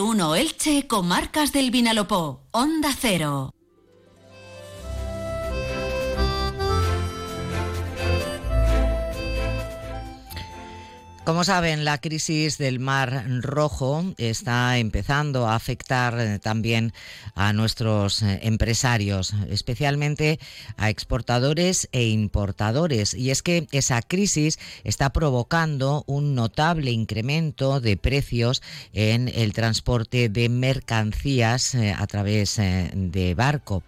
1 Elche, Comarcas del Vinalopó, Onda Cero. Como saben, la crisis del Mar Rojo está empezando a afectar eh, también a nuestros eh, empresarios, especialmente a exportadores e importadores. Y es que esa crisis está provocando un notable incremento de precios en el transporte de mercancías eh, a través de barco.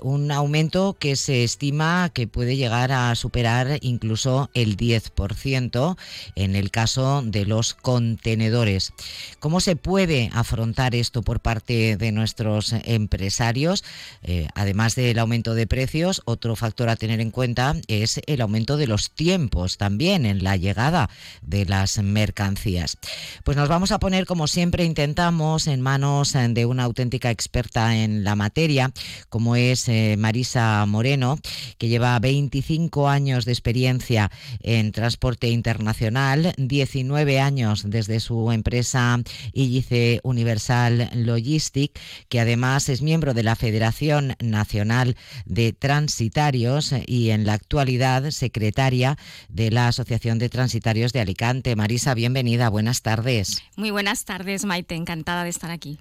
un aumento que se estima que puede llegar a superar incluso el 10% en el caso de los contenedores. ¿Cómo se puede afrontar esto por parte de nuestros empresarios? Eh, además del aumento de precios, otro factor a tener en cuenta es el aumento de los tiempos también en la llegada de las mercancías. Pues nos vamos a poner, como siempre intentamos, en manos de una auténtica experta en la materia, como es eh, Marisa Moreno, que lleva 25 años de experiencia en transporte internacional 19 años desde su empresa Illice Universal Logistic, que además es miembro de la Federación Nacional de Transitarios y en la actualidad secretaria de la Asociación de Transitarios de Alicante. Marisa, bienvenida, buenas tardes. Muy buenas tardes, Maite, encantada de estar aquí.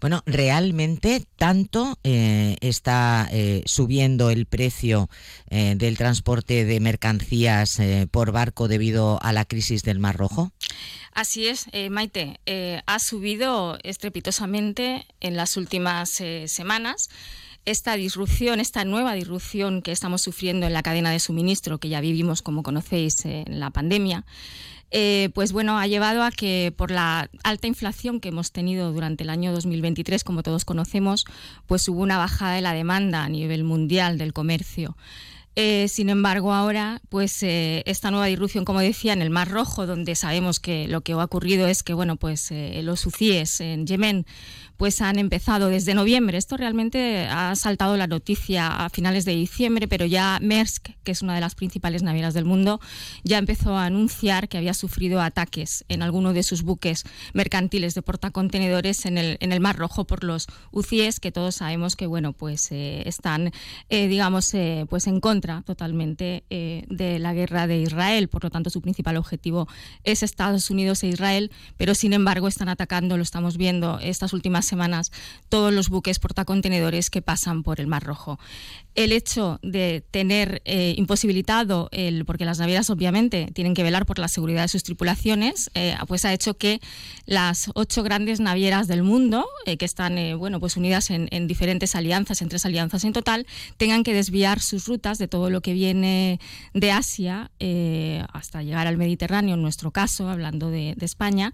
Bueno, realmente tanto eh, está eh, subiendo el precio eh, del transporte de mercancías por barco debido a la crisis del Mar Rojo? Así es, eh, Maite. Eh, ha subido estrepitosamente en las últimas eh, semanas. Esta disrupción, esta nueva disrupción que estamos sufriendo en la cadena de suministro, que ya vivimos, como conocéis, en la pandemia, pues bueno, ha llevado a que por la alta inflación que hemos tenido durante el año 2023, como todos conocemos, pues hubo una bajada de la demanda a nivel mundial del comercio. Eh, sin embargo, ahora, pues eh, esta nueva disrupción, como decía, en el Mar Rojo, donde sabemos que lo que ha ocurrido es que, bueno, pues eh, los hutíes en Yemen pues han empezado desde noviembre. Esto realmente ha saltado la noticia a finales de diciembre, pero ya Maersk, que es una de las principales navieras del mundo, ya empezó a anunciar que había sufrido ataques en alguno de sus buques mercantiles de portacontenedores en el, en el Mar Rojo por los UCIES, que todos sabemos que bueno, pues están, digamos, pues en contra totalmente de la guerra de Israel. Por lo tanto, su principal objetivo es Estados Unidos e Israel, pero sin embargo están atacando, lo estamos viendo estas últimas semanas todos los buques portacontenedores que pasan por el Mar Rojo. El hecho de tener eh, imposibilitado, el, porque las navieras obviamente tienen que velar por la seguridad de sus tripulaciones, eh, pues ha hecho que las ocho grandes navieras del mundo, eh, que están bueno, pues unidas en, en, diferentes alianzas, en tres alianzas en total, tengan que desviar sus rutas de todo lo que viene de Asia hasta llegar al Mediterráneo, en nuestro caso, hablando de, España,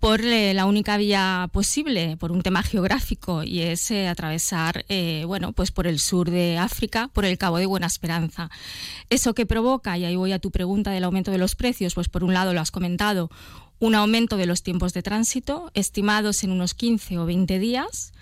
por la única vía posible, por un tema geográfico y es eh, atravesar, eh, bueno, pues por el sur de África, por el Cabo de Buena Esperanza. Eso que provoca, y ahí voy a tu pregunta del aumento de los precios, pues por un lado lo has comentado, un aumento de los tiempos de tránsito, estimados en unos 15 o 20 días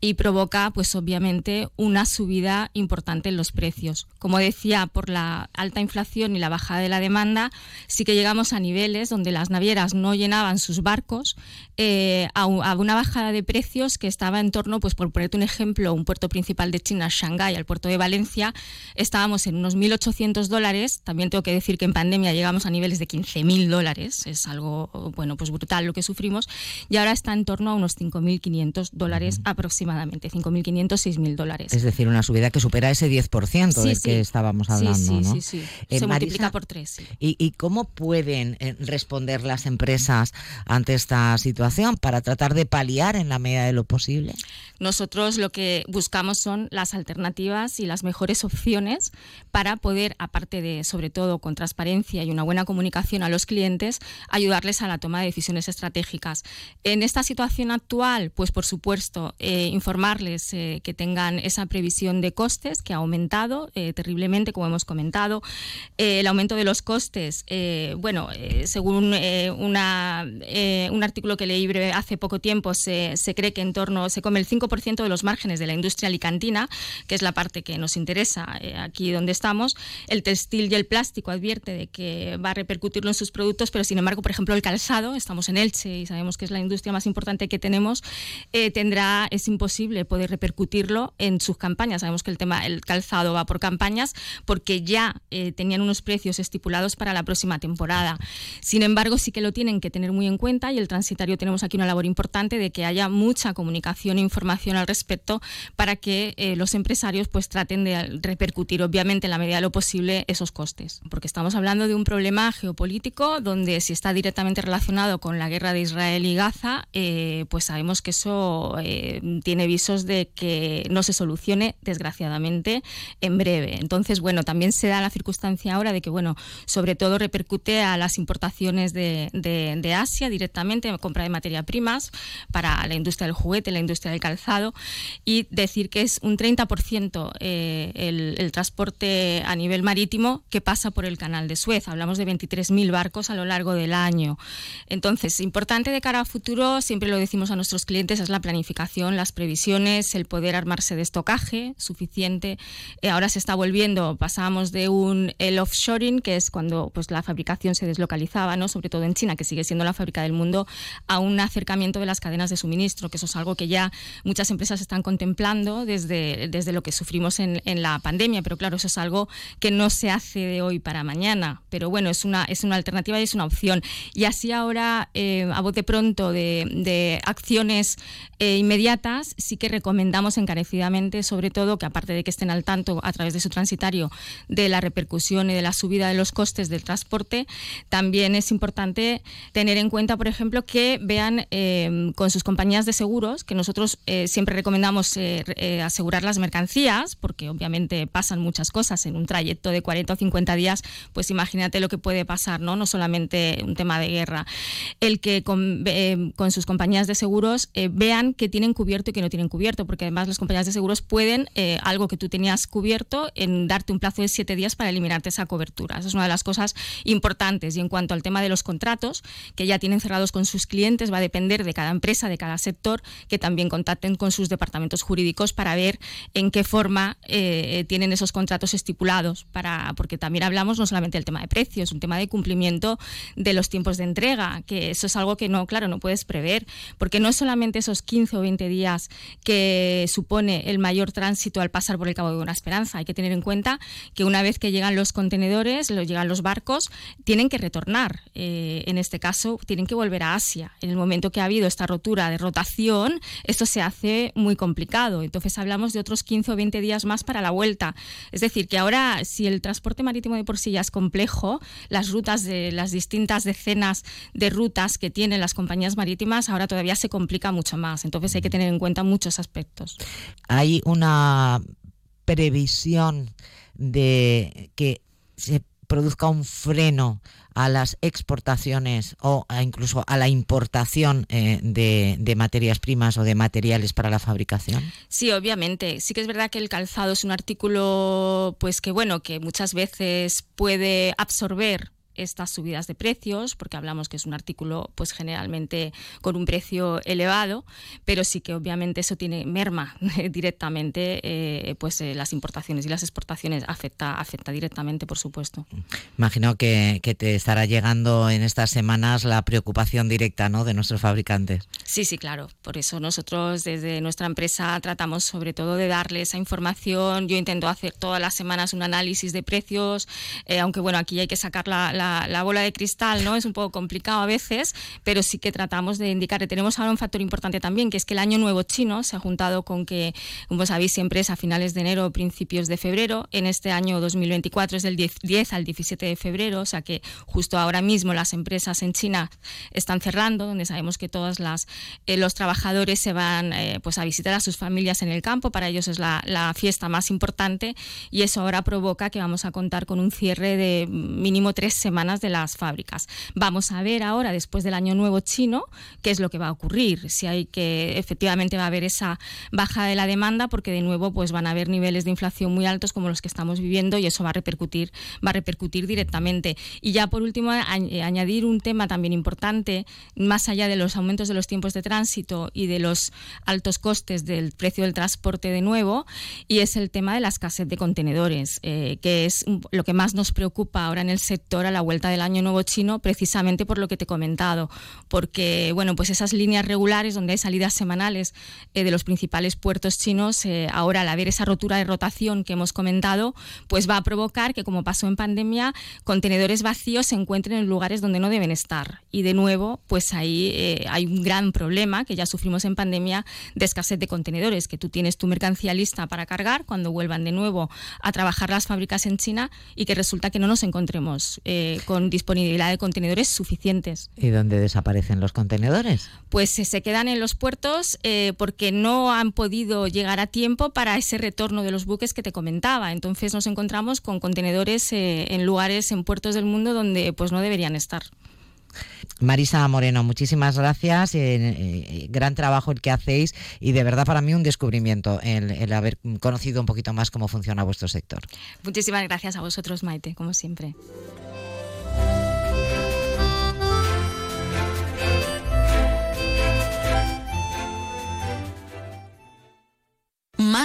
y provoca, pues obviamente, una subida importante en los precios. Como decía, por la alta inflación y la bajada de la demanda, sí que llegamos a niveles donde las navieras no llenaban sus barcos eh, a, una bajada de precios que estaba en torno, pues por ponerte un ejemplo, un puerto principal de China, Shanghái, al puerto de Valencia, estábamos en unos 1.800 dólares. También tengo que decir que en pandemia llegamos a niveles de 15.000 dólares. Es algo, bueno, pues brutal lo que sufrimos. Y ahora está en torno a unos 5.500 dólares aproximadamente aproximadamente 5.500, 6.000 dólares. Es decir, una subida que supera ese 10% del que estábamos hablando. Sí, ¿no? sí, sí. Eh, Se multiplica por tres. ¿y, ¿y, cómo pueden eh, responder las empresas ante esta situación para tratar de paliar en la medida de lo posible? Nosotros lo que buscamos son las alternativas y las mejores opciones para poder, aparte de, sobre todo, con transparencia y una buena comunicación a los clientes, ayudarles a la toma de decisiones estratégicas. En esta situación actual, pues por supuesto, eh, informarles eh, que tengan esa previsión de costes que ha aumentado eh, terriblemente, como hemos comentado. el aumento de los costes, bueno, según una, un artículo que leí hace poco tiempo, se, se, cree que en torno, se come el 5% de los márgenes de la industria alicantina, que es la parte que nos interesa aquí donde estamos. El textil y el plástico advierte de que va a repercutirlo en sus productos, pero sin embargo, por ejemplo, el calzado, estamos en Elche y sabemos que es la industria más importante que tenemos, tendrá, es imposible poder repercutirlo en sus campañas. Sabemos que el tema, el calzado va por campañas porque ya eh, tenían unos precios estipulados para la próxima temporada. Sin embargo, sí que lo tienen que tener muy en cuenta y el transitario tenemos aquí una labor importante de que haya mucha comunicación e información al respecto para que eh, los empresarios pues traten de repercutir obviamente en la medida de lo posible esos costes. Porque estamos hablando de un problema geopolítico donde si está directamente relacionado con la guerra de Israel y Gaza, eh, pues sabemos que eso tiene visos de que no se solucione, desgraciadamente, en breve. Entonces, bueno, también se da la circunstancia ahora de que, bueno, sobre todo repercute a las importaciones de, de, Asia directamente, compra de materia primas para la industria del juguete, la industria del calzado, y decir que es un 30% eh, el, el transporte a nivel marítimo que pasa por el canal de Suez. Hablamos de 23.000 barcos a lo largo del año. Entonces, importante de cara a futuro, siempre lo decimos a nuestros clientes, es la planificación, las previsiones, el poder armarse de estocaje suficiente. Eh, ahora se está volviendo, pasamos de un el offshoring, que es cuando pues la fabricación se deslocalizaba, ¿no? sobre todo en China, que sigue siendo la fábrica del mundo, a un acercamiento de las cadenas de suministro, que eso es algo que ya muchas empresas están contemplando desde, desde lo que sufrimos en, en la pandemia, pero claro, eso es algo que no se hace de hoy para mañana, pero bueno, es una, es una alternativa y es una opción. Y así ahora, eh, a bote pronto de, de acciones eh, inmediatas, sí que recomendamos encarecidamente, sobre todo, que aparte de que estén al tanto a través de su transitario de la repercusión y de la subida de los costes del transporte, también es importante tener en cuenta, por ejemplo, que vean eh, con sus compañías de seguros, que nosotros eh, siempre recomendamos eh, asegurar las mercancías, porque obviamente pasan muchas cosas en un trayecto de 40 o 50 días, pues imagínate lo que puede pasar, ¿no? No solamente un tema de guerra. El que con, con sus compañías de seguros vean que tienen cubierto y que no tienen cubierto, porque además las compañías de seguros pueden, eh, algo que tú tenías cubierto, en darte un plazo de siete días para eliminarte esa cobertura. Esa es una de las cosas importantes. Y en cuanto al tema de los contratos, que ya tienen cerrados con sus clientes, va a depender de cada empresa, de cada sector, que también contacten con sus departamentos jurídicos para ver en qué forma eh, tienen esos contratos estipulados, para, porque también hablamos no solamente del tema de precios, un tema de cumplimiento de los tiempos de entrega, que eso es algo que no, claro, no puedes prever, porque no es solamente esos 15 o 20 días que supone el mayor tránsito al pasar por el Cabo de Buena Esperanza. Hay que tener en cuenta que una vez que llegan los contenedores, llegan los barcos, tienen que retornar. Eh, en este caso, tienen que volver a Asia. En el momento que ha habido esta rotura de rotación, esto se hace muy complicado. Entonces hablamos de otros 15 o 20 días más para la vuelta. Es decir, que ahora, si el transporte marítimo de por sí ya es complejo, las rutas de las distintas decenas de rutas que tienen las compañías marítimas, ahora todavía se complica mucho más. Entonces hay que tener en cuenta muchos aspectos. Hay una previsión de que se produzca un freno a las exportaciones o incluso a la importación eh, de, de, materias primas o de materiales para la fabricación? Sí, obviamente. Sí que es verdad que el calzado es un artículo, pues que bueno, que muchas veces puede absorber estas subidas de precios, porque hablamos que es un artículo pues generalmente con un precio elevado, pero sí que obviamente eso tiene merma directamente eh, pues eh, las importaciones y las exportaciones afecta afecta directamente, por supuesto. Imagino que, que, te estará llegando en estas semanas la preocupación directa ¿no? de nuestros fabricantes. Sí, sí, claro. Por eso nosotros desde nuestra empresa tratamos sobre todo de darle esa información. Yo intento hacer todas las semanas un análisis de precios, eh, aunque bueno, aquí hay que sacar la la, bola de cristal, ¿no? Es un poco complicado a veces, pero sí que tratamos de indicar. Tenemos ahora un factor importante también, que es que el año nuevo chino se ha juntado con que, como sabéis, siempre es a finales de enero o principios de febrero. En este año 2024 es del 10, al 17 de febrero, o sea que justo ahora mismo las empresas en China están cerrando, donde sabemos que todos las, eh, los trabajadores se van eh, pues a visitar a sus familias en el campo. Para ellos es la, la fiesta más importante y eso ahora provoca que vamos a contar con un cierre de mínimo tres semanas semanas de las fábricas. Vamos a ver ahora, después del año nuevo chino, qué es lo que va a ocurrir, si hay que efectivamente va a haber esa baja de la demanda, porque de nuevo pues van a haber niveles de inflación muy altos como los que estamos viviendo y eso va a repercutir, va a repercutir directamente. Y ya por último, eh, añadir un tema también importante, más allá de los aumentos de los tiempos de tránsito y de los altos costes del precio del transporte de nuevo, y es el tema de la escasez de contenedores, eh, que es lo que más nos preocupa ahora en el sector a la vuelta del año nuevo chino, precisamente por lo que te he comentado, porque bueno, pues esas líneas regulares donde hay salidas semanales eh, de los principales puertos chinos, ahora al haber esa rotura de rotación que hemos comentado, pues va a provocar que, como pasó en pandemia, contenedores vacíos se encuentren en lugares donde no deben estar. Y de nuevo, pues ahí eh, hay un gran problema que ya sufrimos en pandemia de escasez de contenedores, que tú tienes tu mercancía lista para cargar cuando vuelvan de nuevo a trabajar las fábricas en China y que resulta que no nos encontremos eh, con disponibilidad de contenedores suficientes. ¿Y dónde desaparecen los contenedores? Pues eh, se quedan en los puertos porque no han podido llegar a tiempo para ese retorno de los buques que te comentaba. Entonces nos encontramos con contenedores eh, en lugares, en puertos del mundo donde pues no deberían estar. Marisa Moreno, muchísimas gracias. Eh, eh, gran trabajo el que hacéis y de verdad para mí un descubrimiento el, haber conocido un poquito más cómo funciona vuestro sector. Muchísimas gracias a vosotros, Maite, como siempre.